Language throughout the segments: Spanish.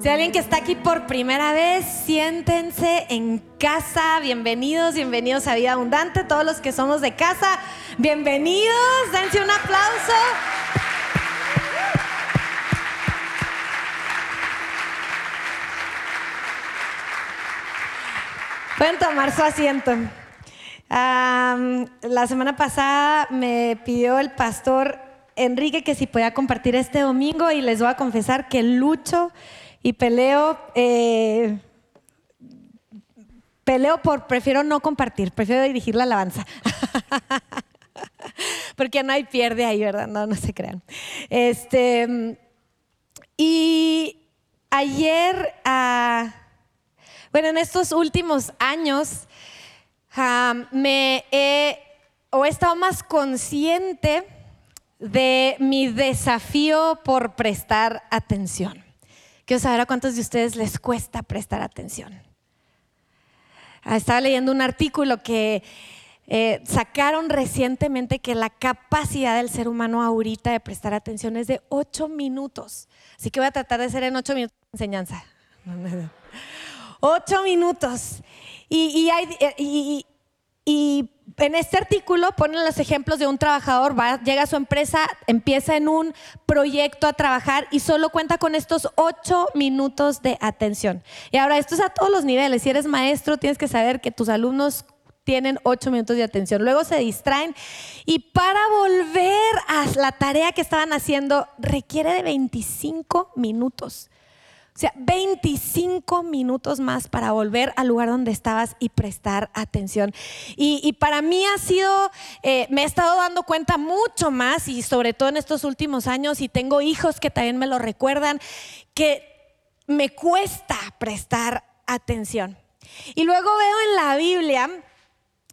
Si alguien que está aquí por primera vez, siéntense en casa. Bienvenidos, bienvenidos a Vida Abundante. Todos los que somos de casa, bienvenidos. Dense un aplauso. Pueden tomar su asiento. la semana pasada me pidió el pastor Enrique que si podía compartir este domingo y les voy a confesar que lucho y peleo, eh, peleo por, prefiero no compartir, prefiero dirigir la alabanza. Porque no hay pierde ahí, ¿verdad? No, no se crean. Este, y ayer, ah, bueno, en estos últimos años, ah, me he, o he estado más consciente de mi desafío por prestar atención. Quiero saber a cuántos de ustedes les cuesta prestar atención. Ah, estaba leyendo un artículo que eh, sacaron recientemente que la capacidad del ser humano ahorita de prestar atención es de ocho minutos. Así que voy a tratar de hacer en ocho minutos de enseñanza. Ocho minutos. Y, y, y en este artículo ponen los ejemplos de un trabajador, llega a su empresa, empieza en un proyecto a trabajar y solo cuenta con estos ocho minutos de atención. Y ahora, esto es a todos los niveles. Si eres maestro, tienes que saber que tus alumnos tienen ocho minutos de atención. Luego se distraen y para volver a la tarea que estaban haciendo requiere de 25 minutos. Sea, 25 minutos más para volver al lugar donde estabas y prestar atención. Y, para mí ha sido, eh, me he estado dando cuenta mucho más y sobre todo en estos últimos años y tengo hijos que también me lo recuerdan, que me cuesta prestar atención. Y luego veo en la Biblia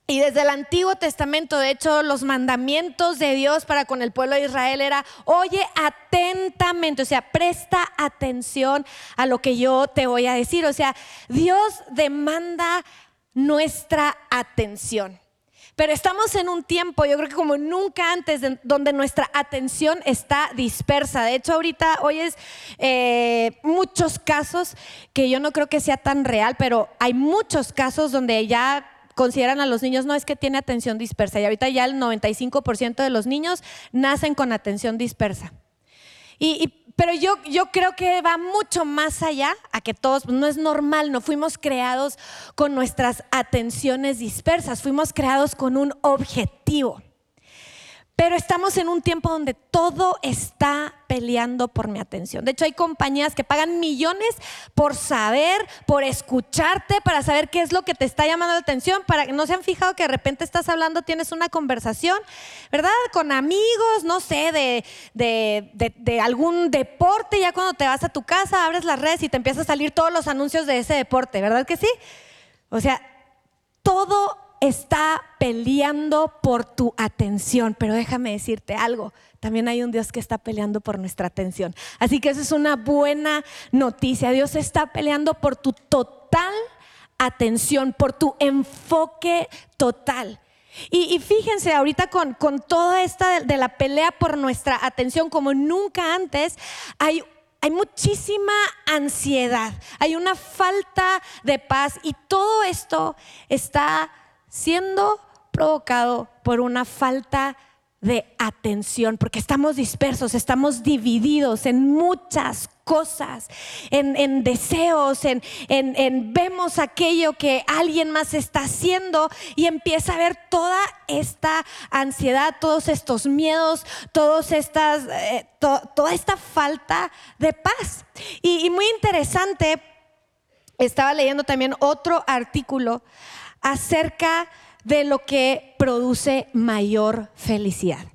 y desde el Antiguo Testamento, de hecho, los mandamientos de Dios para con el pueblo de Israel era, oye atentamente, o sea, presta atención a lo que yo te voy a decir. O sea, Dios demanda nuestra atención. Pero estamos en un tiempo, yo creo que como nunca antes, donde nuestra atención está dispersa. De hecho, ahorita hoy es eh, muchos casos que yo no creo que sea tan real, pero hay muchos casos donde ya consideran a los niños, no es que tiene atención dispersa. Y ahorita ya el 95% de los niños nacen con atención dispersa. pero yo, yo creo que va mucho más allá a que todos, no es normal, no fuimos creados con nuestras atenciones dispersas, fuimos creados con un objetivo. Pero estamos en un tiempo donde todo está peleando por mi atención. De hecho, hay compañías que pagan millones por saber, por escucharte, para saber qué es lo que te está llamando la atención, para que no se han fijado que de repente estás hablando, tienes una conversación, ¿verdad? Con amigos, no sé, de, de, de algún deporte, ya cuando te vas a tu casa, abres las redes y te empiezan a salir todos los anuncios de ese deporte, ¿verdad que sí? O sea, todo está peleando por tu atención, pero déjame decirte algo, también hay un Dios que está peleando por nuestra atención. Así que eso es una buena noticia. Dios está peleando por tu total atención, por tu enfoque total. Y, fíjense, ahorita con, con toda esta de, de, la pelea por nuestra atención, como nunca antes, hay hay muchísima ansiedad, hay una falta de paz y todo esto está siendo provocado por una falta de atención, porque estamos dispersos, estamos divididos en muchas cosas, en, deseos, en, vemos aquello que alguien más está haciendo y empieza a ver toda esta ansiedad, todos estos miedos, todos estas, eh, toda esta falta de paz. y muy interesante, estaba leyendo también otro artículo acerca de lo que produce mayor felicidad.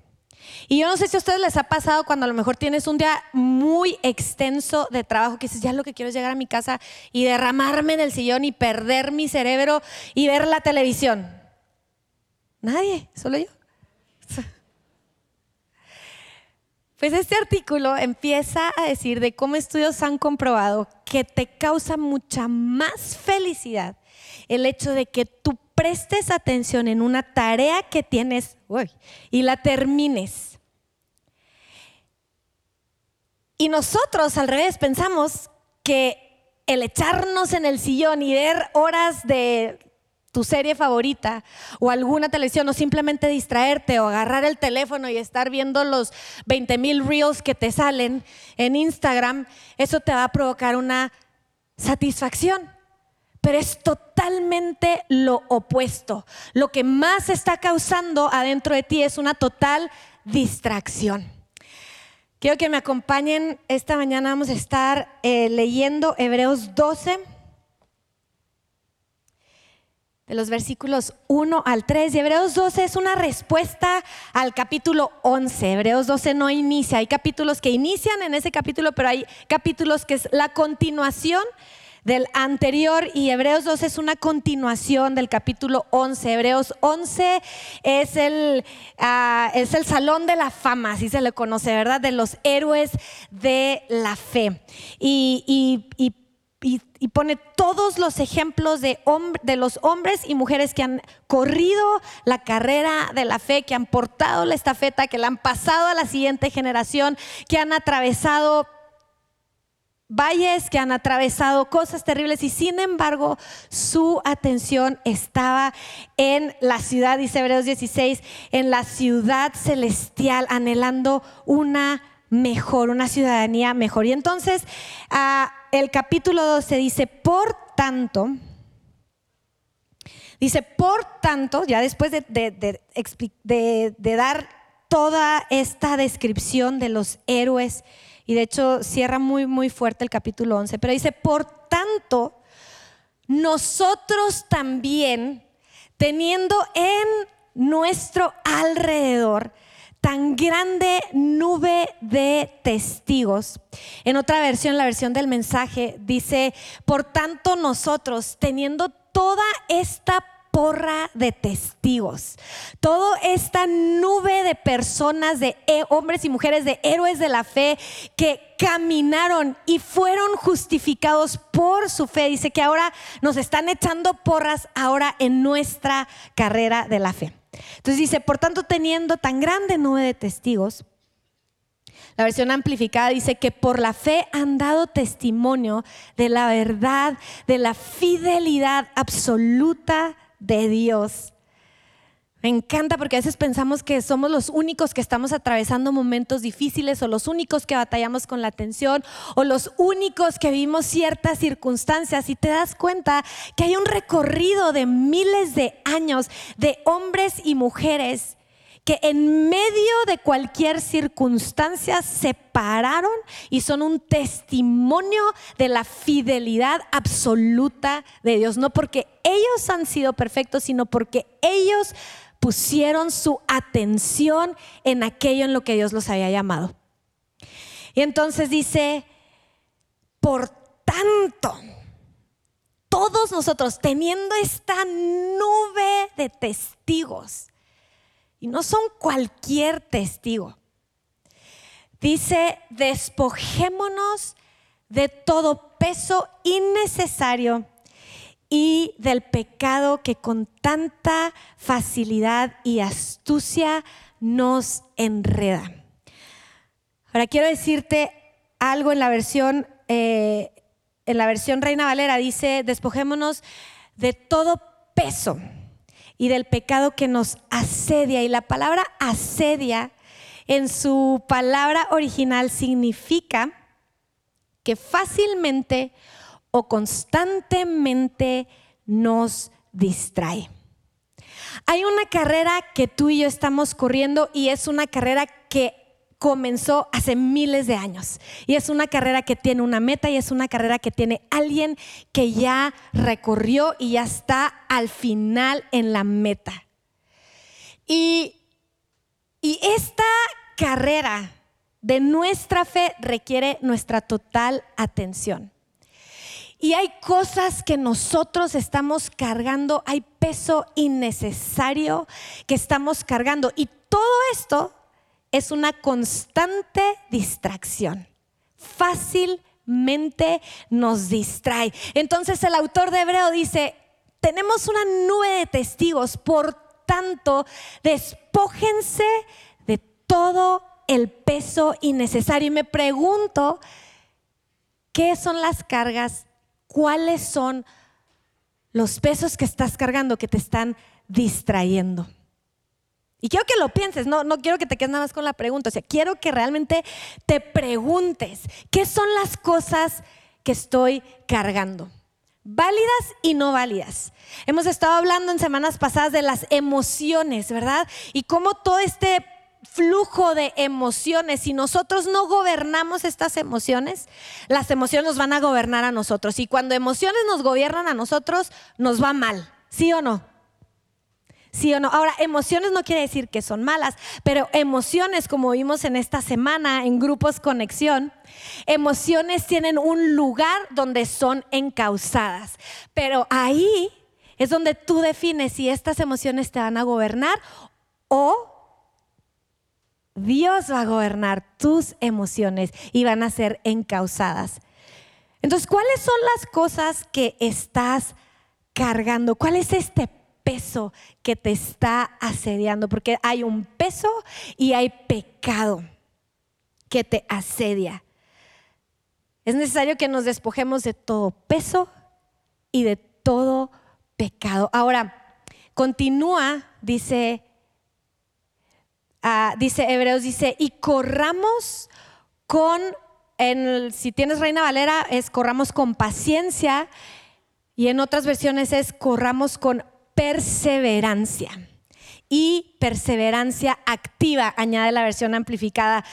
Y yo no sé si a ustedes les ha pasado cuando a lo mejor tienes un día muy extenso de trabajo, que dices, ya lo que quiero es llegar a mi casa y derramarme en el sillón y perder mi cerebro y ver la televisión. Nadie, solo yo. Pues este artículo empieza a decir de cómo estudios han comprobado que te causa mucha más felicidad el hecho de que tú prestes atención en una tarea que tienes y la termines. Y nosotros al revés pensamos que el echarnos en el sillón y ver horas de tu serie favorita o alguna televisión o simplemente distraerte o agarrar el teléfono y estar viendo los 20 mil reels que te salen en Instagram, eso te va a provocar una satisfacción. Pero es totalmente lo opuesto. Lo que más está causando adentro de ti es una total distracción. Quiero que me acompañen. Esta mañana vamos a estar eh, leyendo Hebreos 12 de los versículos 1 al 3. Y Hebreos 12 es una respuesta al capítulo 11. Hebreos 12 no inicia. Hay capítulos que inician en ese capítulo, pero hay capítulos que es la continuación del anterior y Hebreos 12 es una continuación del capítulo 11. Hebreos 11 es el, ah, es el salón de la fama, así se le conoce, ¿verdad? De los héroes de la fe. y, y pone todos los ejemplos de, de los hombres y mujeres que han corrido la carrera de la fe, que han portado la estafeta, que la han pasado a la siguiente generación, que han atravesado valles, que han atravesado cosas terribles y sin embargo su atención estaba en la ciudad, dice Hebreos 16, en la ciudad celestial, anhelando una mejor, una ciudadanía mejor. Y entonces ah, el capítulo 12 dice, por tanto, dice, por tanto, ya después de, de, dar toda esta descripción de los héroes, y de hecho cierra muy, muy fuerte el capítulo 11, pero dice, por tanto, nosotros también, teniendo en nuestro alrededor tan grande nube de testigos. En otra versión, la versión del mensaje, dice, por tanto nosotros, teniendo toda esta porra de testigos, toda esta nube de personas, de hombres y mujeres, de héroes de la fe que caminaron y fueron justificados por su fe. Dice que ahora nos están echando porras ahora en nuestra carrera de la fe. Entonces dice, por tanto, teniendo tan grande nube de testigos, la versión amplificada dice que por la fe han dado testimonio de la verdad, de la fidelidad absoluta de Dios. Me encanta porque a veces pensamos que somos los únicos que estamos atravesando momentos difíciles o los únicos que batallamos con la tensión o los únicos que vivimos ciertas circunstancias y te das cuenta que hay un recorrido de miles de años de hombres y mujeres que en medio de cualquier circunstancia se pararon y son un testimonio de la fidelidad absoluta de Dios. No porque ellos han sido perfectos, sino porque ellos pusieron su atención en aquello en lo que Dios los había llamado. Y entonces dice, por tanto, todos nosotros teniendo esta nube de testigos, y no son cualquier testigo, dice, despojémonos de todo peso innecesario y del pecado que con tanta facilidad y astucia nos enreda. Ahora quiero decirte algo en la versión, eh, en la versión Reina Valera dice, despojémonos de todo peso y del pecado que nos asedia. Y la palabra asedia en su palabra original significa que fácilmente o constantemente nos distrae. Hay una carrera que tú y yo estamos corriendo y es una carrera comenzó hace miles de años. Y es una carrera que tiene una meta y es una carrera que tiene alguien que ya recorrió y ya está al final en la meta. Y, y esta carrera de nuestra fe requiere nuestra total atención. Y hay cosas que nosotros estamos cargando, hay peso innecesario que estamos cargando. Y todo esto es una constante distracción. Fácilmente nos distrae. Entonces el autor de Hebreo dice, tenemos una nube de testigos, por tanto, despójense de todo el peso innecesario. Y me pregunto, ¿Qué son las cargas? ¿Cuáles son los pesos que estás cargando que te están distrayendo? Y quiero que lo pienses, no, no quiero que te quedes nada más con la pregunta, o sea, quiero que realmente te preguntes, ¿qué son las cosas que estoy cargando? Válidas y no válidas. Hemos estado hablando en semanas pasadas de las emociones, ¿verdad? Y cómo todo este flujo de emociones, si nosotros no gobernamos estas emociones, las emociones nos van a gobernar a nosotros. Y cuando emociones nos gobiernan a nosotros, nos va mal, ¿sí o no? ¿Sí o no? Ahora, emociones no quiere decir que son malas, pero emociones, como vimos en esta semana en grupos conexión, emociones tienen un lugar donde son encausadas. Pero ahí es donde tú defines si estas emociones te van a gobernar o Dios va a gobernar tus emociones y van a ser encausadas. Entonces, ¿cuáles son las cosas que estás cargando? ¿Cuál es este peso que te está asediando? Porque hay un peso y hay pecado que te asedia. Es necesario que nos despojemos de todo peso y de todo pecado. Ahora, continúa, dice Ah, dice Hebreos, dice, y corramos con, en, si tienes Reina Valera, es corramos con paciencia, y en otras versiones es corramos con perseverancia. Y perseverancia activa, añade la versión amplificada.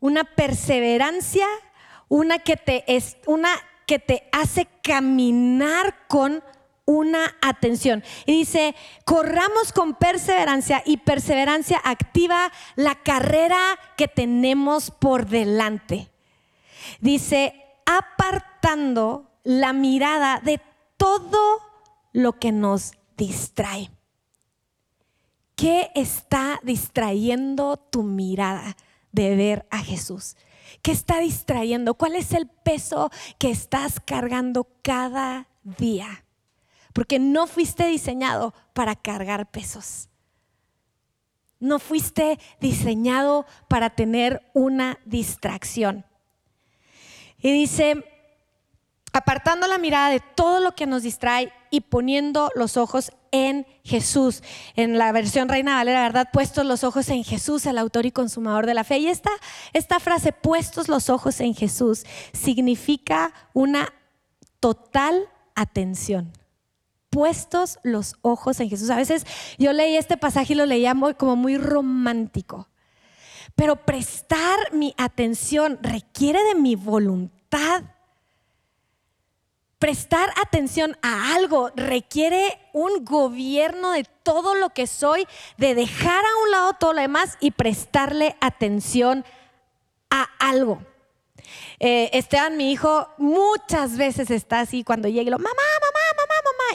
Una perseverancia, una que te, es, una que te hace caminar con una atención. Y dice, corramos con perseverancia y perseverancia activa la carrera que tenemos por delante. Dice, apartando la mirada de todo lo que nos distrae. ¿Qué está distrayendo tu mirada de ver a Jesús? ¿Qué está distrayendo? ¿Cuál es el peso que estás cargando cada día? porque no fuiste diseñado para cargar pesos. No fuiste diseñado para tener una distracción. Y dice, apartando la mirada de todo lo que nos distrae y poniendo los ojos en Jesús. En la versión Reina Valera, ¿verdad? Puestos los ojos en Jesús, el autor y consumador de la fe. Y esta, esta frase, puestos los ojos en Jesús, significa una total atención puestos los ojos en Jesús. A veces yo leí este pasaje y lo leía como muy romántico. Pero prestar mi atención requiere de mi voluntad. Prestar atención a algo requiere un gobierno de todo lo que soy, de dejar a un lado todo lo demás y prestarle atención a algo. Eh, Esteban, mi hijo, muchas veces está así cuando llegue, lo, mamá, mamá,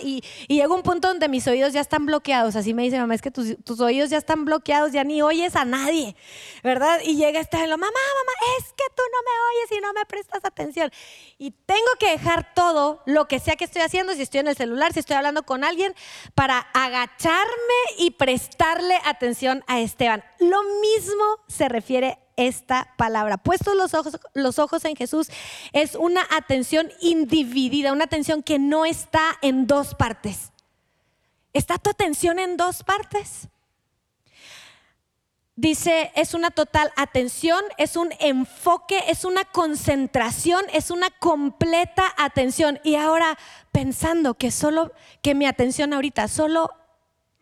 y, llega un punto donde mis oídos ya están bloqueados. Así me dice mamá, es que tus, oídos ya están bloqueados, ya ni oyes a nadie, ¿verdad? Y llega este lo, mamá, mamá, es que tú no me oyes y no me prestas atención. Y tengo que dejar todo lo que sea que estoy haciendo, si estoy en el celular, si estoy hablando con alguien, para agacharme y prestarle atención a Esteban. Lo mismo se refiere esta palabra. Puestos los ojos, los ojos en Jesús es una atención individida, una atención que no está en dos partes. ¿Está tu atención en dos partes? Dice, es una total atención, es un enfoque, es una concentración, es una completa atención. Y ahora pensando que solo, que mi atención ahorita solo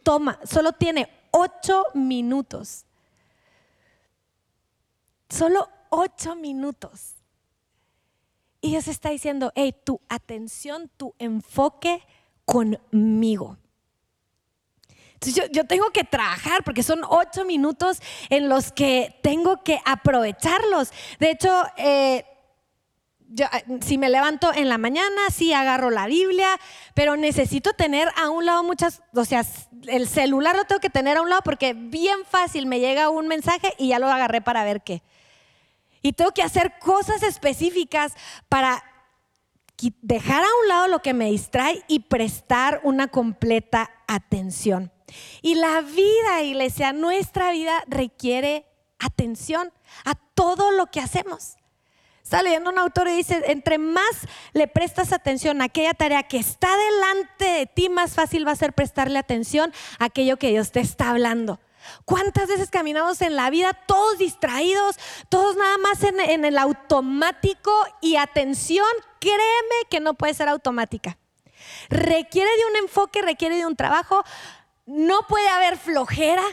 toma, solo tiene ocho minutos Solo ocho minutos. Y Dios está diciendo, hey, tu atención, tu enfoque conmigo. Entonces yo, tengo que trabajar porque son ocho minutos en los que tengo que aprovecharlos. De hecho, eh, si me levanto en la mañana, sí agarro la Biblia, pero necesito tener a un lado muchas, o sea, el celular lo tengo que tener a un lado porque bien fácil me llega un mensaje y ya lo agarré para ver qué. Y tengo que hacer cosas específicas para dejar a un lado lo que me distrae y prestar una completa atención. Y la vida, iglesia, nuestra vida requiere atención a todo lo que hacemos. Está leyendo un autor y dice, entre más le prestas atención a aquella tarea que está delante de ti, más fácil va a ser prestarle atención a aquello que Dios te está hablando. ¿Cuántas veces caminamos en la vida todos distraídos, todos nada más en, el automático y atención, créeme que no puede ser automática. Requiere de un enfoque, requiere de un trabajo. No puede haber flojera.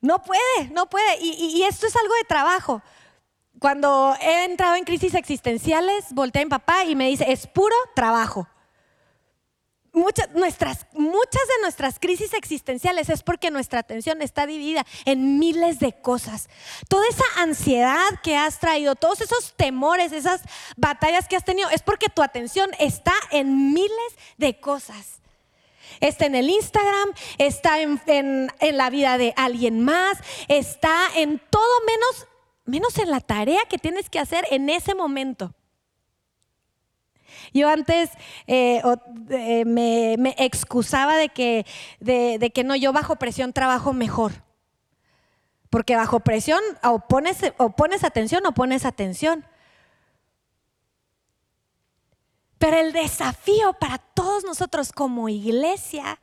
No puede, no puede. Y, y esto es algo de trabajo cuando he entrado en crisis existenciales, volteé a mi papá y me dice, es puro trabajo. Muchas, nuestras, muchas de nuestras crisis existenciales es porque nuestra atención está dividida en miles de cosas. Toda esa ansiedad que has traído, todos esos temores, esas batallas que has tenido, es porque tu atención está en miles de cosas. Está en el Instagram, está en, en la vida de alguien más, está en todo menos menos en la tarea que tienes que hacer en ese momento. Yo antes eh, eh, me, excusaba de que, de, que no, yo bajo presión trabajo mejor. Porque bajo presión o pones, o pones atención o pones atención. Pero el desafío para todos nosotros como iglesia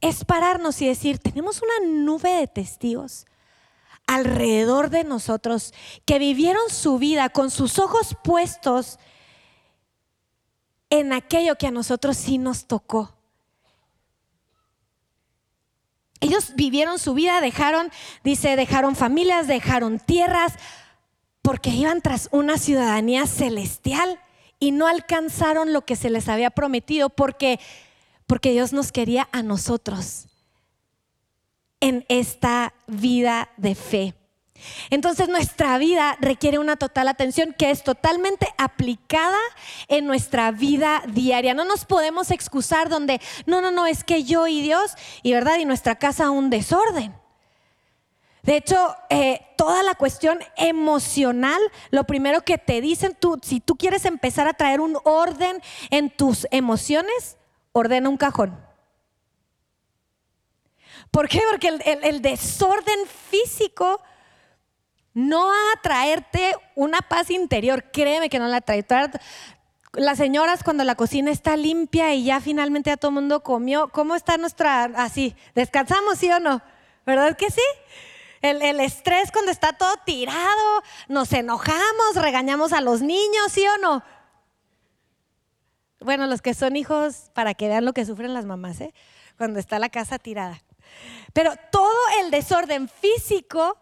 es pararnos y decir, tenemos una nube de testigos alrededor de nosotros que vivieron su vida con sus ojos puestos en aquello que a nosotros sí nos tocó. Ellos vivieron su vida, dejaron, dice, dejaron familias, dejaron tierras, porque iban tras una ciudadanía celestial y no alcanzaron lo que se les había prometido porque, porque Dios nos quería a nosotros en esta vida de fe. Entonces nuestra vida requiere una total atención que es totalmente aplicada en nuestra vida diaria. No nos podemos excusar donde, no, no, no, es que yo y Dios, y verdad, y nuestra casa un desorden. De hecho, eh, toda la cuestión emocional, lo primero que te dicen, tú, si tú quieres empezar a traer un orden en tus emociones, ordena un cajón. ¿Por qué? Porque el, desorden físico no va a traerte una paz interior. Créeme que no la trae. Las señoras cuando la cocina está limpia y ya finalmente ya todo el mundo comió, ¿cómo está nuestra así? ¿Descansamos, sí o no? ¿Verdad que sí? El, el, estrés cuando está todo tirado, nos enojamos, regañamos a los niños, ¿sí o no? Bueno, los que son hijos, para que vean lo que sufren las mamás, ¿eh? cuando está la casa tirada. Pero todo el desorden físico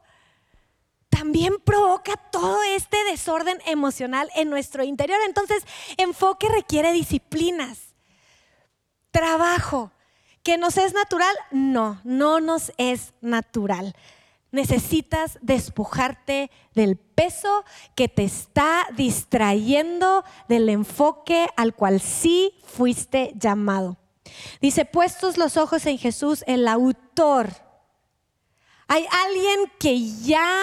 también provoca todo este desorden emocional en nuestro interior. Entonces, enfoque requiere disciplinas, trabajo. ¿Que nos es natural? No, no nos es natural. Necesitas despojarte del peso que te está distrayendo del enfoque al cual sí fuiste llamado. Dice, puestos los ojos en Jesús, el autor. Hay alguien que ya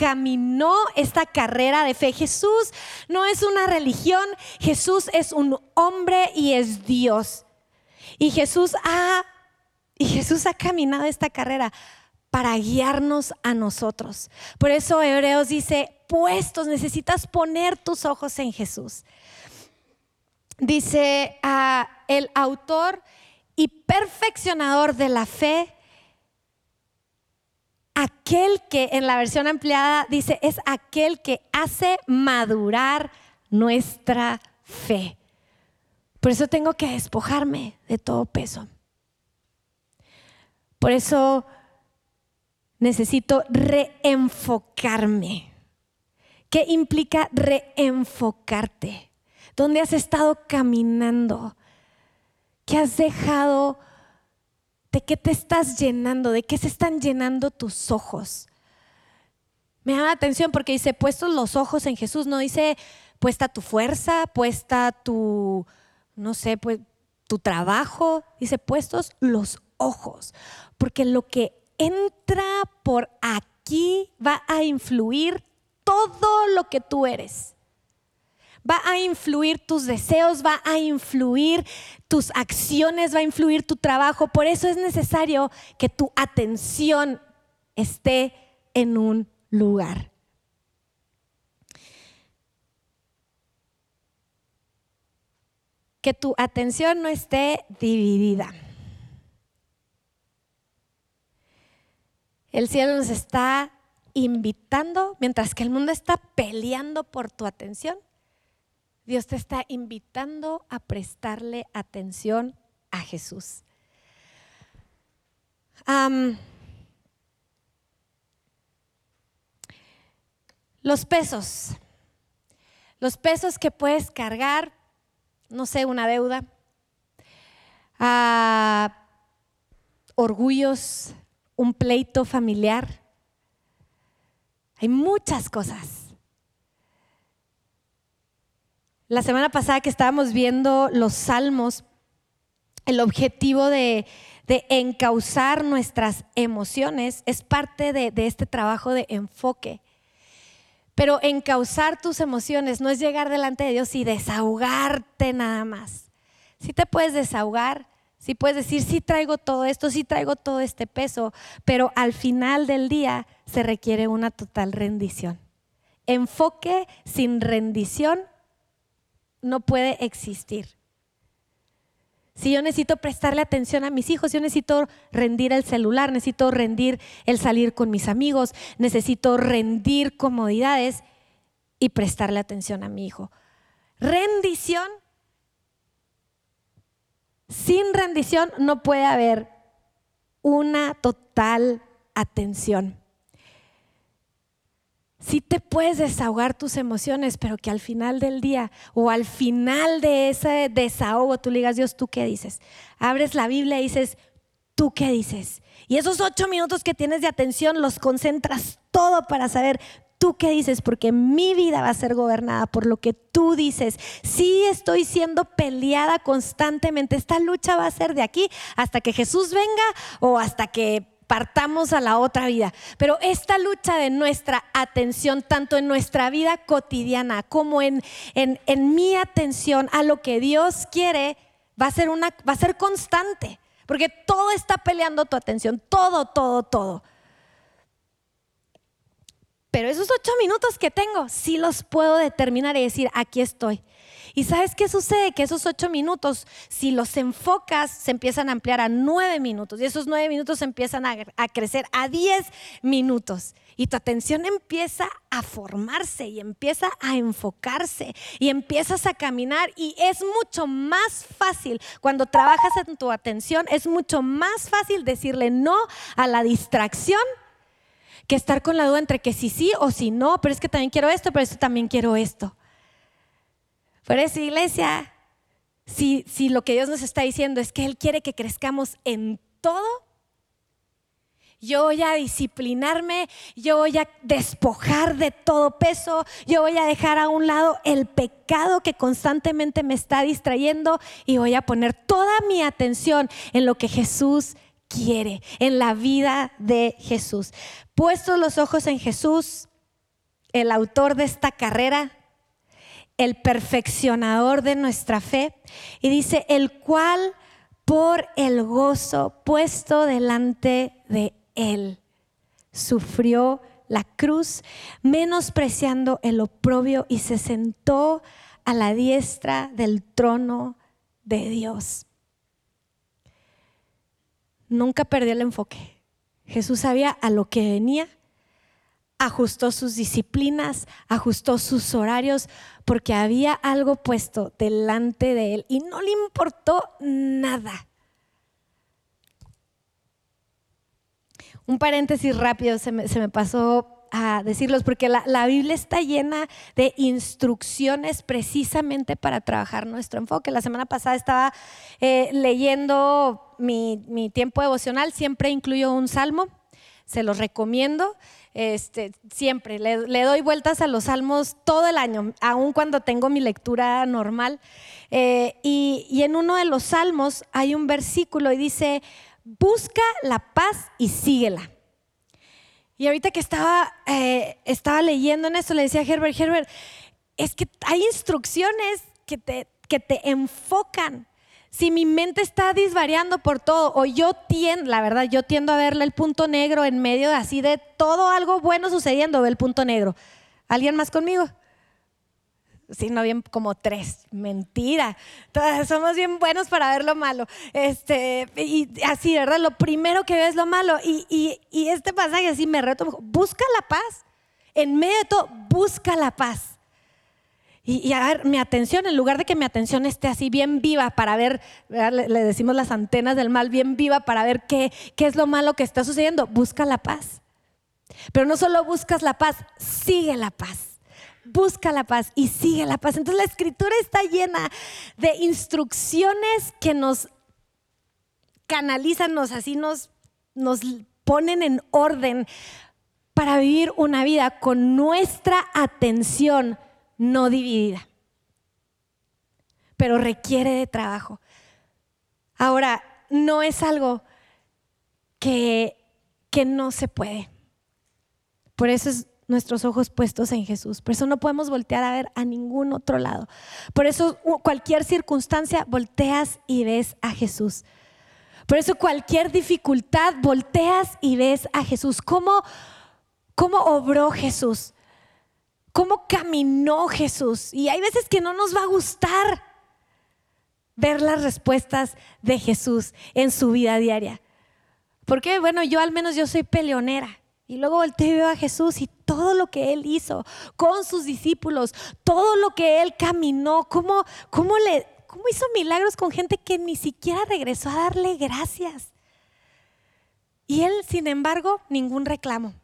caminó esta carrera de fe. Jesús no es una religión, Jesús es un hombre y es Dios. Y Jesús ha, y Jesús ha caminado esta carrera para guiarnos a nosotros. Por eso Hebreos dice, puestos, necesitas poner tus ojos en Jesús dice a el autor y perfeccionador de la fe, aquel que en la versión ampliada dice es aquel que hace madurar nuestra fe. Por eso tengo que despojarme de todo peso. Por eso necesito reenfocarme. ¿Qué implica reenfocarte? ¿Dónde has estado caminando? ¿Qué has dejado? ¿De qué te estás llenando? ¿De qué se están llenando tus ojos? Me llama la atención porque dice, puestos los ojos en Jesús, no dice puesta tu fuerza, puesta tu, no sé, pues tu trabajo, dice puestos los ojos, porque lo que entra por aquí va a influir todo lo que tú eres va a influir tus deseos, va a influir tus acciones, va a influir tu trabajo. Por eso es necesario que tu atención esté en un lugar. Que tu atención no esté dividida. El cielo nos está invitando, mientras que el mundo está peleando por tu atención, Dios te está invitando a prestarle atención a Jesús. los pesos. Los pesos que puedes cargar, no sé, una deuda, orgullos, un pleito familiar. Hay muchas cosas. La semana pasada que estábamos viendo los salmos, el objetivo de, de encauzar nuestras emociones es parte de, este trabajo de enfoque. Pero encauzar tus emociones no es llegar delante de Dios y desahogarte nada más. Si te puedes desahogar, si puedes decir, sí traigo todo esto, sí traigo todo este peso, pero al final del día se requiere una total rendición. Enfoque sin rendición no puede existir. Si yo necesito prestarle atención a mis hijos, yo necesito rendir el celular, necesito rendir el salir con mis amigos, necesito rendir comodidades y prestarle atención a mi hijo. Rendición. Sin rendición no puede haber una total atención. Sí te puedes desahogar tus emociones, pero que al final del día o al final de ese desahogo tú le digas, Dios, ¿tú qué dices? Abres la Biblia y dices, ¿tú qué dices? Y esos ocho minutos que tienes de atención los concentras todo para saber, ¿tú qué dices? Porque mi vida va a ser gobernada por lo que tú dices. Sí estoy siendo peleada constantemente. Esta lucha va a ser de aquí hasta que Jesús venga o hasta que partamos a la otra vida. Pero esta lucha de nuestra atención, tanto en nuestra vida cotidiana como en, en, en mi atención a lo que Dios quiere, va a, ser una, va a ser constante. Porque todo está peleando tu atención, todo, todo, todo. Pero esos ocho minutos que tengo, sí los puedo determinar y decir, aquí estoy. ¿Y sabes qué sucede? Que esos ocho minutos, si los enfocas, se empiezan a ampliar a nueve minutos. Y esos nueve minutos empiezan a, a crecer a diez minutos. Y tu atención empieza a formarse y empieza a enfocarse y empiezas a caminar. Y es mucho más fácil, cuando trabajas en tu atención, es mucho más fácil decirle no a la distracción que estar con la duda entre que sí sí o si no, pero es que también quiero esto, pero esto también quiero esto. Por eso, iglesia, si, si lo que Dios nos está diciendo es que Él quiere que crezcamos en todo, yo voy a disciplinarme, yo voy a despojar de todo peso, yo voy a dejar a un lado el pecado que constantemente me está distrayendo y voy a poner toda mi atención en lo que Jesús quiere, en la vida de Jesús. Puestos los ojos en Jesús, el autor de esta carrera, el perfeccionador de nuestra fe, y dice, el cual por el gozo puesto delante de él sufrió la cruz, menospreciando el oprobio y se sentó a la diestra del trono de Dios. Nunca perdió el enfoque. Jesús sabía a lo que venía ajustó sus disciplinas, ajustó sus horarios, porque había algo puesto delante de él y no le importó nada. Un paréntesis rápido se me, pasó a decirlos, porque la, Biblia está llena de instrucciones precisamente para trabajar nuestro enfoque. La semana pasada estaba eh, leyendo mi, tiempo devocional, siempre incluyo un salmo, se los recomiendo. Este, siempre, le, doy vueltas a los salmos todo el año, aun cuando tengo mi lectura normal. Eh, y, en uno de los salmos hay un versículo y dice, busca la paz y síguela. Y ahorita que estaba, eh, estaba leyendo en eso, le decía a Herbert, Herbert, es que hay instrucciones que te, que te enfocan si mi mente está disvariando por todo, o yo tiendo, la verdad, yo tiendo a verle el punto negro en medio de así de todo algo bueno sucediendo, ve el punto negro. ¿Alguien más conmigo? sino bien como tres. Mentira. somos bien buenos para ver lo malo. Este, y así, ¿verdad? Lo primero que veo es lo malo. Y, este pasaje así me reto, busca la paz. En medio de todo, busca la paz. Y, ver, mi atención, en lugar de que mi atención esté así bien viva para ver, le, decimos las antenas del mal, bien viva para ver qué, qué es lo malo que está sucediendo, busca la paz. Pero no solo buscas la paz, sigue la paz busca la paz y sigue la paz. Entonces la escritura está llena de instrucciones que nos canalizan, nos así nos, nos ponen en orden para vivir una vida con nuestra atención no dividida. Pero requiere de trabajo. Ahora, no es algo que, que no se puede. Por eso es nuestros ojos puestos en Jesús. Por eso no podemos voltear a ver a ningún otro lado. Por eso cualquier circunstancia volteas y ves a Jesús. Por eso cualquier dificultad volteas y ves a Jesús. ¿Cómo, cómo obró Jesús? ¿Cómo caminó Jesús? Y hay veces que no nos va a gustar ver las respuestas de Jesús en su vida diaria. Porque, bueno, yo al menos yo soy peleonera. Y luego volteo y veo a Jesús y todo lo que Él hizo con sus discípulos, todo lo que Él caminó, cómo, cómo, le, cómo hizo milagros con gente que ni siquiera regresó a darle gracias. Y Él, sin embargo, ningún reclamo.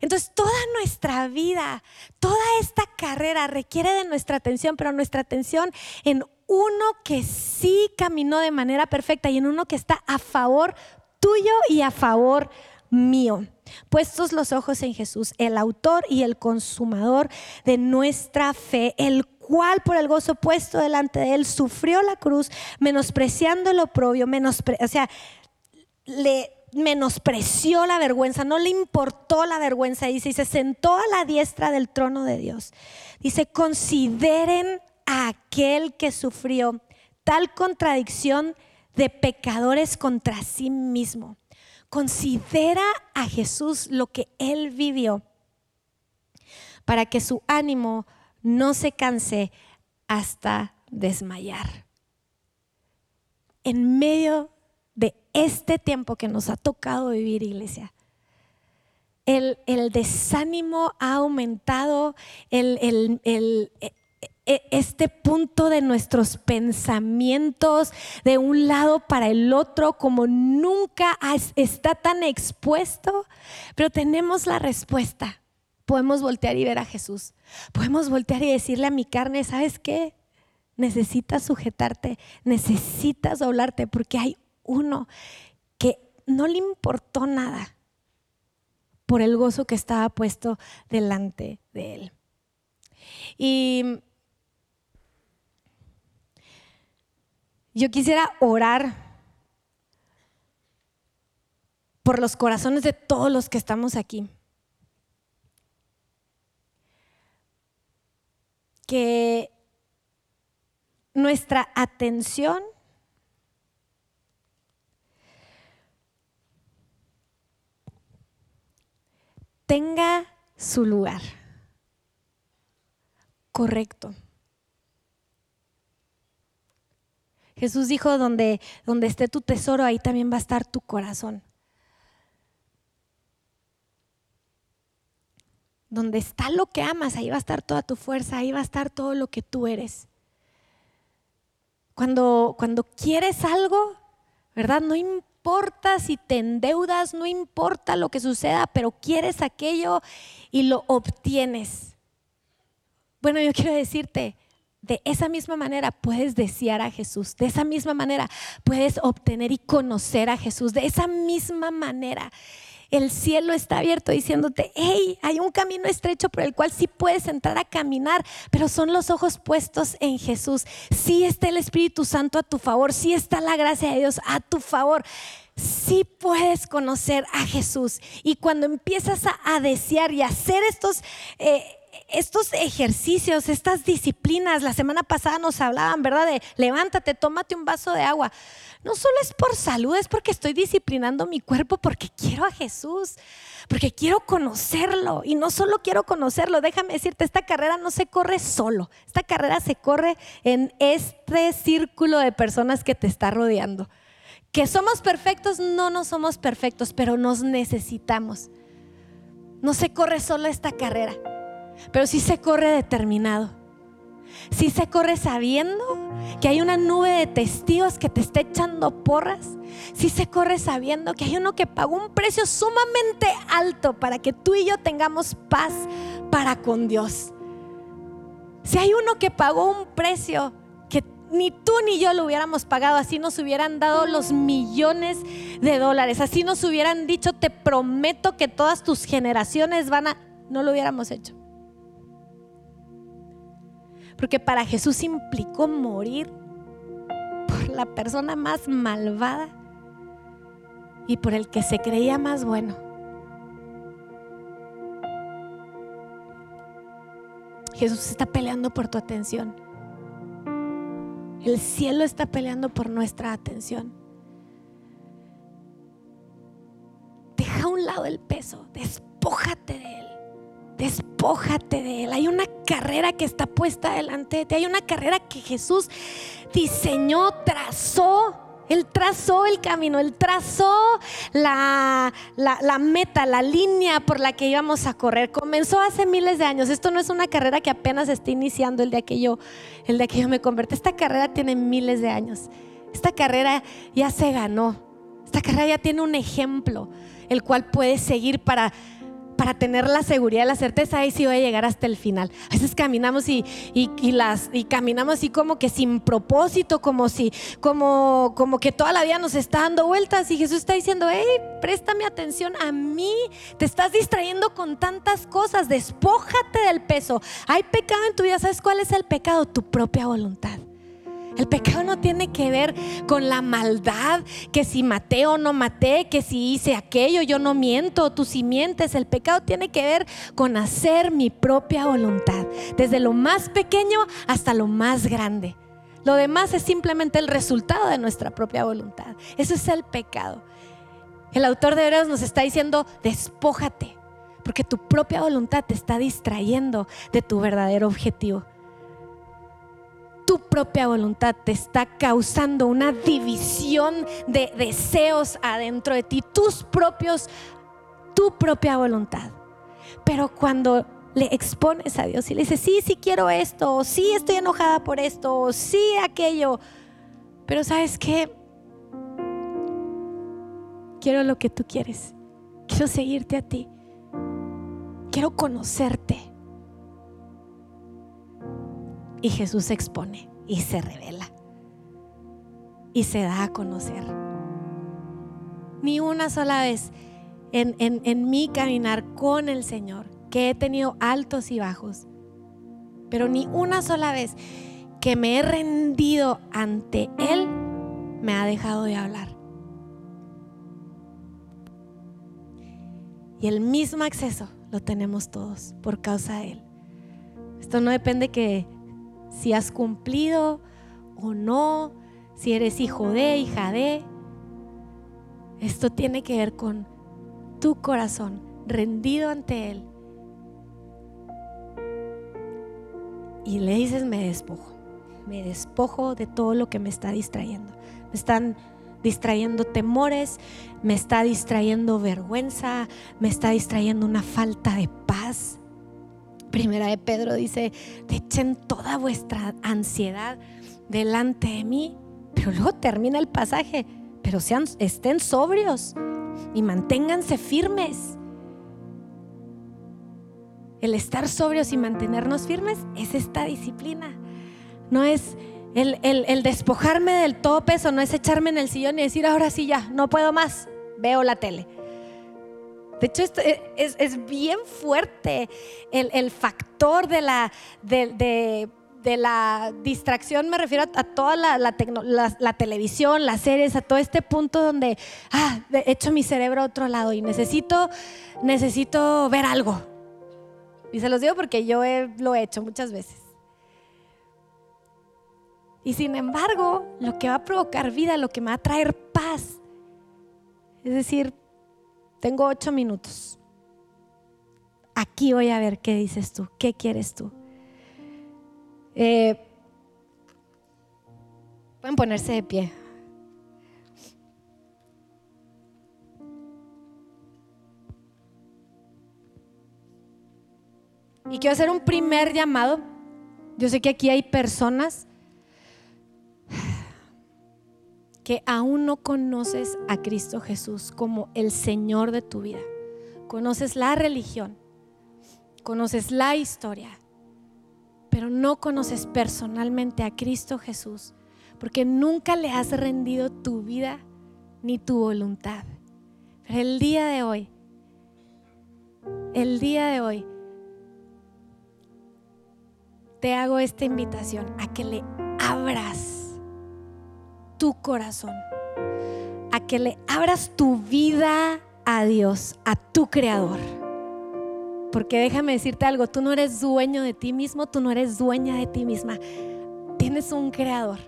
Entonces, toda nuestra vida, toda esta carrera requiere de nuestra atención, pero nuestra atención en uno que sí caminó de manera perfecta y en uno que está a favor tuyo y a favor mío. Puestos los ojos en Jesús, el autor y el consumador de nuestra fe, el cual por el gozo puesto delante de él sufrió la cruz, menospreciando lo oprobio, o sea, le menospreció la vergüenza, no le importó la vergüenza, dice, y se sentó a la diestra del trono de Dios. Dice, consideren a aquel que sufrió tal contradicción de pecadores contra sí mismo Considera a Jesús lo que él vivió para que su ánimo no se canse hasta desmayar. En medio este tiempo que nos ha tocado vivir, iglesia, el, desánimo ha aumentado, el, e, este punto de nuestros pensamientos de un lado para el otro como nunca está tan expuesto, pero tenemos la respuesta. Podemos voltear y ver a Jesús. Podemos voltear y decirle a mi carne, ¿sabes qué? Necesitas sujetarte, necesitas doblarte porque hay uno que no le importó nada por el gozo que estaba puesto delante de él. Y Yo quisiera orar por los corazones de todos los que estamos aquí. Que nuestra atención tenga su lugar correcto. Jesús dijo, donde, donde esté tu tesoro, ahí también va a estar tu corazón. Donde está lo que amas, ahí va a estar toda tu fuerza, ahí va a estar todo lo que tú eres. Cuando, cuando quieres algo, ¿verdad? No importa si te endeudas, no importa lo que suceda, pero quieres aquello y lo obtienes. Bueno, yo quiero decirte, de esa misma manera puedes desear a Jesús, de esa misma manera puedes obtener y conocer a Jesús, de esa misma manera. El cielo está abierto diciéndote, hey, hay un camino estrecho por el cual sí puedes entrar a caminar, pero son los ojos puestos en Jesús. Sí está el Espíritu Santo a tu favor, sí está la gracia de Dios a tu favor sí puedes conocer a Jesús. Y cuando empiezas a, desear y hacer estos, eh, estos ejercicios, estas disciplinas, la semana pasada nos hablaban, ¿verdad? De levántate, tómate un vaso de agua. No solo es por salud, es porque estoy disciplinando mi cuerpo, porque quiero a Jesús, porque quiero conocerlo. Y no solo quiero conocerlo, déjame decirte, esta carrera no se corre solo, esta carrera se corre en este círculo de personas que te está rodeando. Que somos perfectos, no, no somos perfectos, pero nos necesitamos. No se corre solo esta carrera, pero sí se corre determinado. Sí se corre sabiendo que hay una nube de testigos que te está echando porras. Sí se corre sabiendo que hay uno que pagó un precio sumamente alto para que tú y yo tengamos paz para con Dios. Si hay uno que pagó un precio que ni tú ni yo lo hubiéramos pagado, así nos hubieran dado los millones de dólares, así nos hubieran dicho, te prometo que todas tus generaciones van a... No lo hubiéramos hecho. Porque para Jesús implicó morir por la persona más malvada y por el que se creía más bueno. Jesús está peleando por tu atención. El cielo está peleando por nuestra atención. Deja a un lado el peso, despójate de él. Despójate de él. Hay una carrera que está puesta delante de ti. Hay una carrera que Jesús diseñó, trazó. Él trazó el camino, Él trazó la, la, meta, la línea por la que íbamos a correr. Comenzó hace miles de años. Esto no es una carrera que apenas está iniciando el día que yo, el día que yo me convertí. Esta carrera tiene miles de años. Esta carrera ya se ganó. Esta carrera ya tiene un ejemplo, el cual puedes seguir para para tener la seguridad, la certeza, ahí sí voy a llegar hasta el final. A veces caminamos y, las, y caminamos así como que sin propósito, como si, como, como que toda la vida nos está dando vueltas y Jesús está diciendo, hey, préstame atención a mí, te estás distrayendo con tantas cosas, despójate del peso. Hay pecado en tu vida, ¿sabes cuál es el pecado? Tu propia voluntad. El pecado no tiene que ver con la maldad, que si maté o no maté, que si hice aquello, yo no miento, tú sí mientes. El pecado tiene que ver con hacer mi propia voluntad, desde lo más pequeño hasta lo más grande. Lo demás es simplemente el resultado de nuestra propia voluntad. Eso es el pecado. El autor de Hebreos nos está diciendo, despójate, porque tu propia voluntad te está distrayendo de tu verdadero objetivo tu propia voluntad te está causando una división de deseos adentro de ti, tus propios, tu propia voluntad. Pero cuando le expones a Dios y le dices, sí, sí quiero esto, o sí estoy enojada por esto, o sí aquello, pero sabes qué, quiero lo que tú quieres, quiero seguirte a ti, quiero conocerte. Y Jesús se expone y se revela y se da a conocer. Ni una sola vez en, en, mi caminar con el Señor, que he tenido altos y bajos, pero ni una sola vez que me he rendido ante Él, me ha dejado de hablar. Y el mismo acceso lo tenemos todos por causa de Él. Esto no depende que si has cumplido o no, si eres hijo de, hija de. Esto tiene que ver con tu corazón rendido ante Él. Y le dices, me despojo, me despojo de todo lo que me está distrayendo. Me están distrayendo temores, me está distrayendo vergüenza, me está distrayendo una falta de paz, Primera de Pedro dice, echen toda vuestra ansiedad delante de mí. Pero luego termina el pasaje, pero sean, estén sobrios y manténganse firmes. El estar sobrios y mantenernos firmes es esta disciplina. No es el, el, despojarme del todo peso, no es echarme en el sillón y decir, ahora sí ya, no puedo más, veo la tele. De hecho, esto es, bien fuerte el, factor de la, de, la distracción, me refiero a, toda la, la, televisión, las series, a todo este punto donde, ah, echo mi cerebro a otro lado y necesito, necesito ver algo. Y se los digo porque yo lo he hecho muchas veces. Y sin embargo, lo que va a provocar vida, lo que me va a traer paz, es decir, tengo ocho minutos. Aquí voy a ver qué dices tú, qué quieres tú. Eh, pueden ponerse de pie. Y quiero hacer un primer llamado. Yo sé que aquí hay personas que aún no conoces a Cristo Jesús como el Señor de tu vida. Conoces la religión, conoces la historia, pero no conoces personalmente a Cristo Jesús porque nunca le has rendido tu vida ni tu voluntad. Pero el día de hoy, el día de hoy, te hago esta invitación a que le abras tu corazón, a que le abras tu vida a Dios, a tu creador. Porque déjame decirte algo, tú no eres dueño de ti mismo, tú no eres dueña de ti misma. Tienes un creador.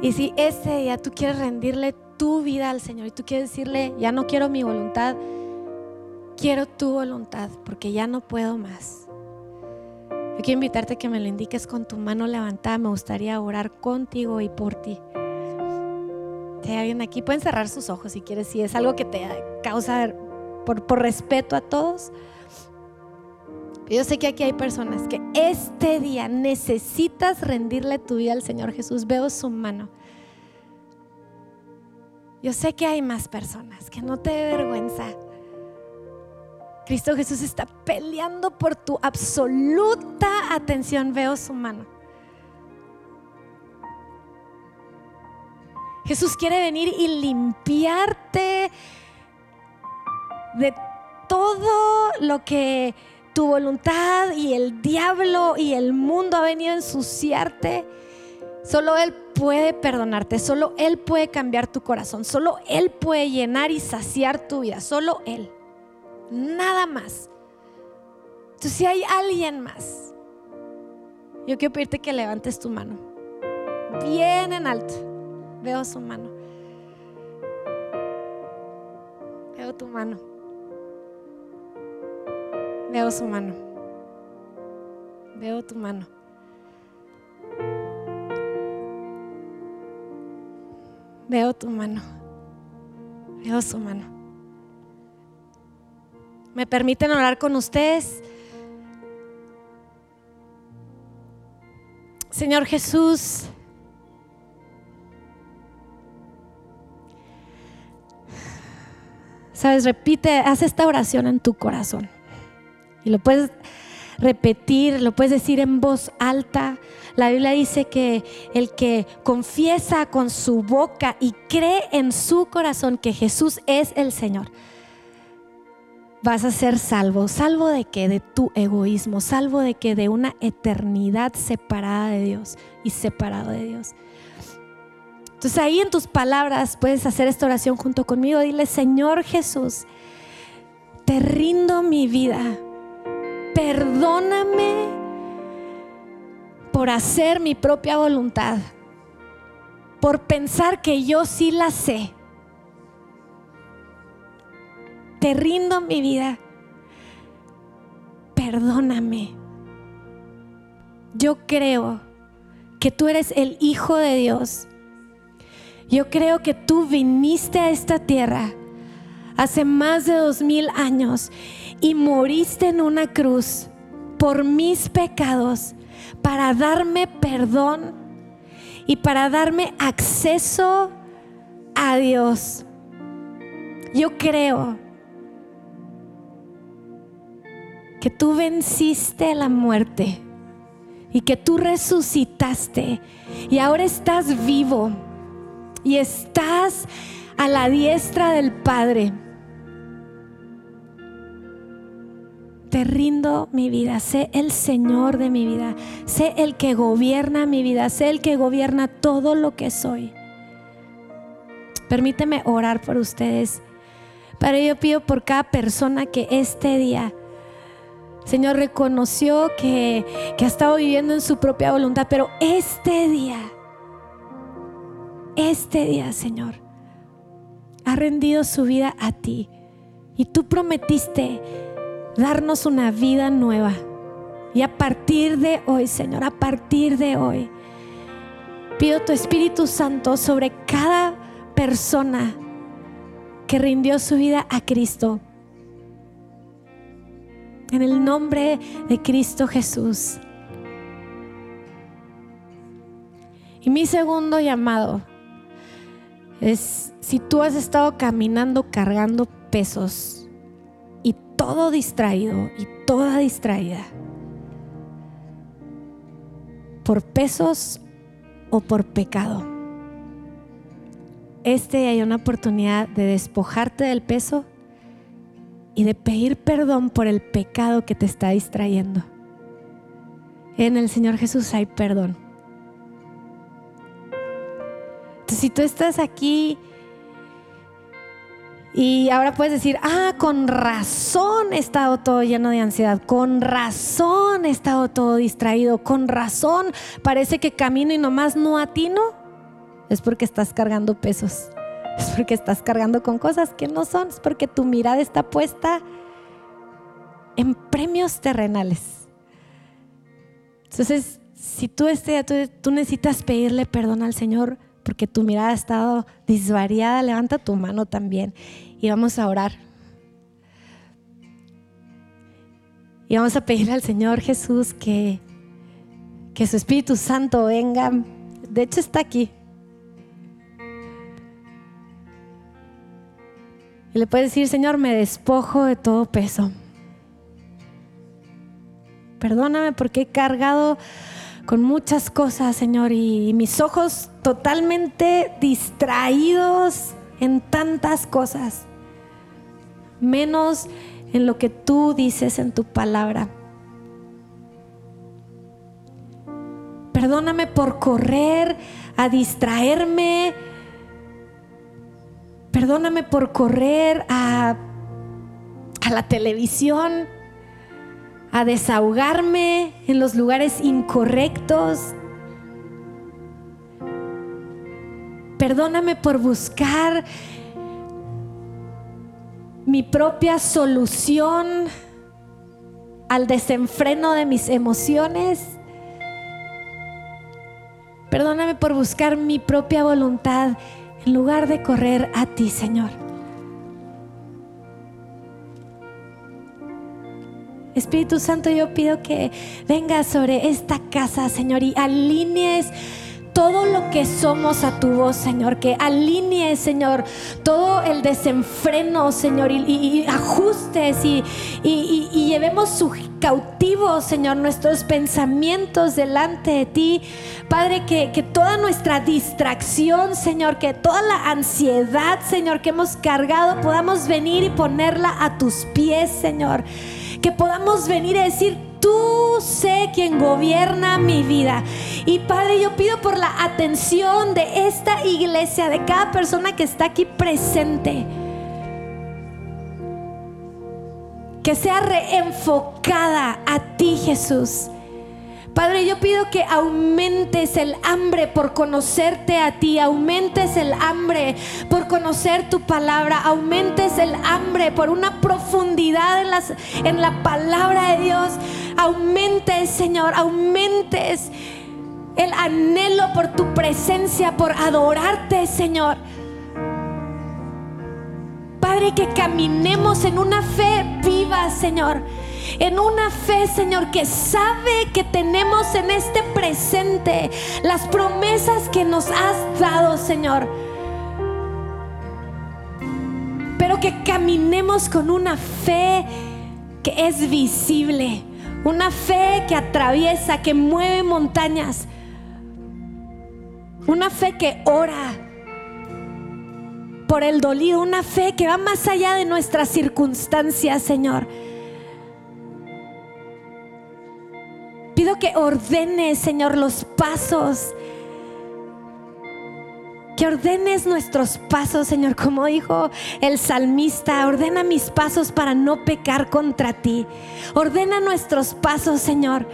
Y si ese día tú quieres rendirle tu vida al Señor y tú quieres decirle, ya no quiero mi voluntad, quiero tu voluntad porque ya no puedo más. Yo quiero invitarte a que me lo indiques con tu mano levantada. Me gustaría orar contigo y por ti. Si hay alguien aquí, pueden cerrar sus ojos si quieres, si es algo que te causa por, por respeto a todos. Yo sé que aquí hay personas que este día necesitas rendirle tu vida al Señor Jesús. Veo su mano. Yo sé que hay más personas, que no te dé vergüenza Cristo Jesús está peleando por tu absoluta atención. Veo su mano. Jesús quiere venir y limpiarte de todo lo que tu voluntad y el diablo y el mundo ha venido a ensuciarte. Solo Él puede perdonarte, solo Él puede cambiar tu corazón, solo Él puede llenar y saciar tu vida, solo Él nada más. Entonces, si hay alguien más, yo quiero pedirte que levantes tu mano. Bien en alto. Veo su mano. Veo tu mano. Veo su mano. Veo tu mano. Veo tu mano. Veo su mano. ¿Me permiten orar con ustedes? Señor Jesús, sabes, repite, haz esta oración en tu corazón. Y lo puedes repetir, lo puedes decir en voz alta. La Biblia dice que el que confiesa con su boca y cree en su corazón que Jesús es el Señor, vas a ser salvo. ¿Salvo de qué? De tu egoísmo. Salvo de que de una eternidad separada de Dios y separado de Dios. Entonces ahí en tus palabras puedes hacer esta oración junto conmigo. Dile, Señor Jesús, te rindo mi vida. Perdóname por hacer mi propia voluntad. Por pensar que yo sí la sé te rindo mi vida. Perdóname. Yo creo que tú eres el Hijo de Dios. Yo creo que tú viniste a esta tierra hace más de dos mil años y moriste en una cruz por mis pecados para darme perdón y para darme acceso a Dios. Yo creo que tú venciste la muerte y que tú resucitaste y ahora estás vivo y estás a la diestra del Padre. Te rindo mi vida, sé el Señor de mi vida, sé el que gobierna mi vida, sé el que gobierna todo lo que soy. Permíteme orar por ustedes Padre, yo pido por cada persona que este día, Señor, reconoció que, ha estado viviendo en su propia voluntad, pero este día, este día, Señor, ha rendido su vida a ti. Y tú prometiste darnos una vida nueva. Y a partir de hoy, Señor, a partir de hoy, pido tu Espíritu Santo sobre cada persona que rindió su vida a Cristo. En el nombre de Cristo Jesús. Y mi segundo llamado es si tú has estado caminando cargando pesos y todo distraído y toda distraída por pesos o por pecado. Este hay una oportunidad de despojarte del peso y de pedir perdón por el pecado que te está distrayendo. En el Señor Jesús hay perdón. Entonces, si tú estás aquí y ahora puedes decir, ah, con razón he estado todo lleno de ansiedad, con razón he estado todo distraído, con razón parece que camino y nomás no atino. Es porque estás cargando pesos, es porque estás cargando con cosas que no son, es porque tu mirada está puesta en premios terrenales. Entonces, si tú, este, tú, tú necesitas pedirle perdón al Señor, porque tu mirada ha estado disvariada, levanta tu mano también y vamos a orar. Y vamos a pedirle al Señor Jesús que, que su Espíritu Santo venga. De hecho está aquí. Y le puedes decir, Señor, me despojo de todo peso. Perdóname porque he cargado con muchas cosas, Señor, y mis ojos totalmente distraídos en tantas cosas, menos en lo que tú dices en tu palabra. Perdóname por correr a distraerme. Perdóname por correr a, la televisión a desahogarme en los lugares incorrectos. Perdóname por buscar mi propia solución al desenfreno de mis emociones. Perdóname por buscar mi propia voluntad en lugar de correr a ti, Señor. Espíritu Santo, yo pido que vengas sobre esta casa, Señor, y alinees todo lo que somos a tu voz, Señor, que alinees, Señor, todo el desenfreno, Señor, y, ajustes y, llevemos su cautivo, Señor, nuestros pensamientos delante de ti. Padre, que, que toda nuestra distracción, Señor, que toda la ansiedad, Señor, que hemos cargado, podamos venir y ponerla a tus pies, Señor que podamos venir a decir, tú sé quien gobierna mi vida. Y Padre, yo pido por la atención de esta iglesia, de cada persona que está aquí presente. Que sea reenfocada a ti, Jesús. Padre, yo pido que aumentes el hambre por conocerte a ti, aumentes el hambre por conocer tu palabra, aumentes el hambre por una profundidad en, en la palabra de Dios, aumentes, Señor, aumentes el anhelo por tu presencia, por adorarte, Señor. Padre, que caminemos en una fe viva, Señor en una fe, Señor, que sabe que tenemos en este presente las promesas que nos has dado, Señor. Pero que caminemos con una fe que es visible, una fe que atraviesa, que mueve montañas, una fe que ora por el dolido, una fe que va más allá de nuestras circunstancias, Señor. Pido que ordene, Señor, los pasos Que ordenes nuestros pasos, Señor, como dijo el salmista, ordena mis pasos para no pecar contra ti. Ordena nuestros pasos, Señor.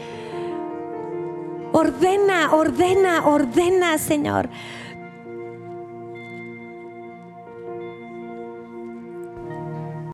Ordena, ordena, ordena, Señor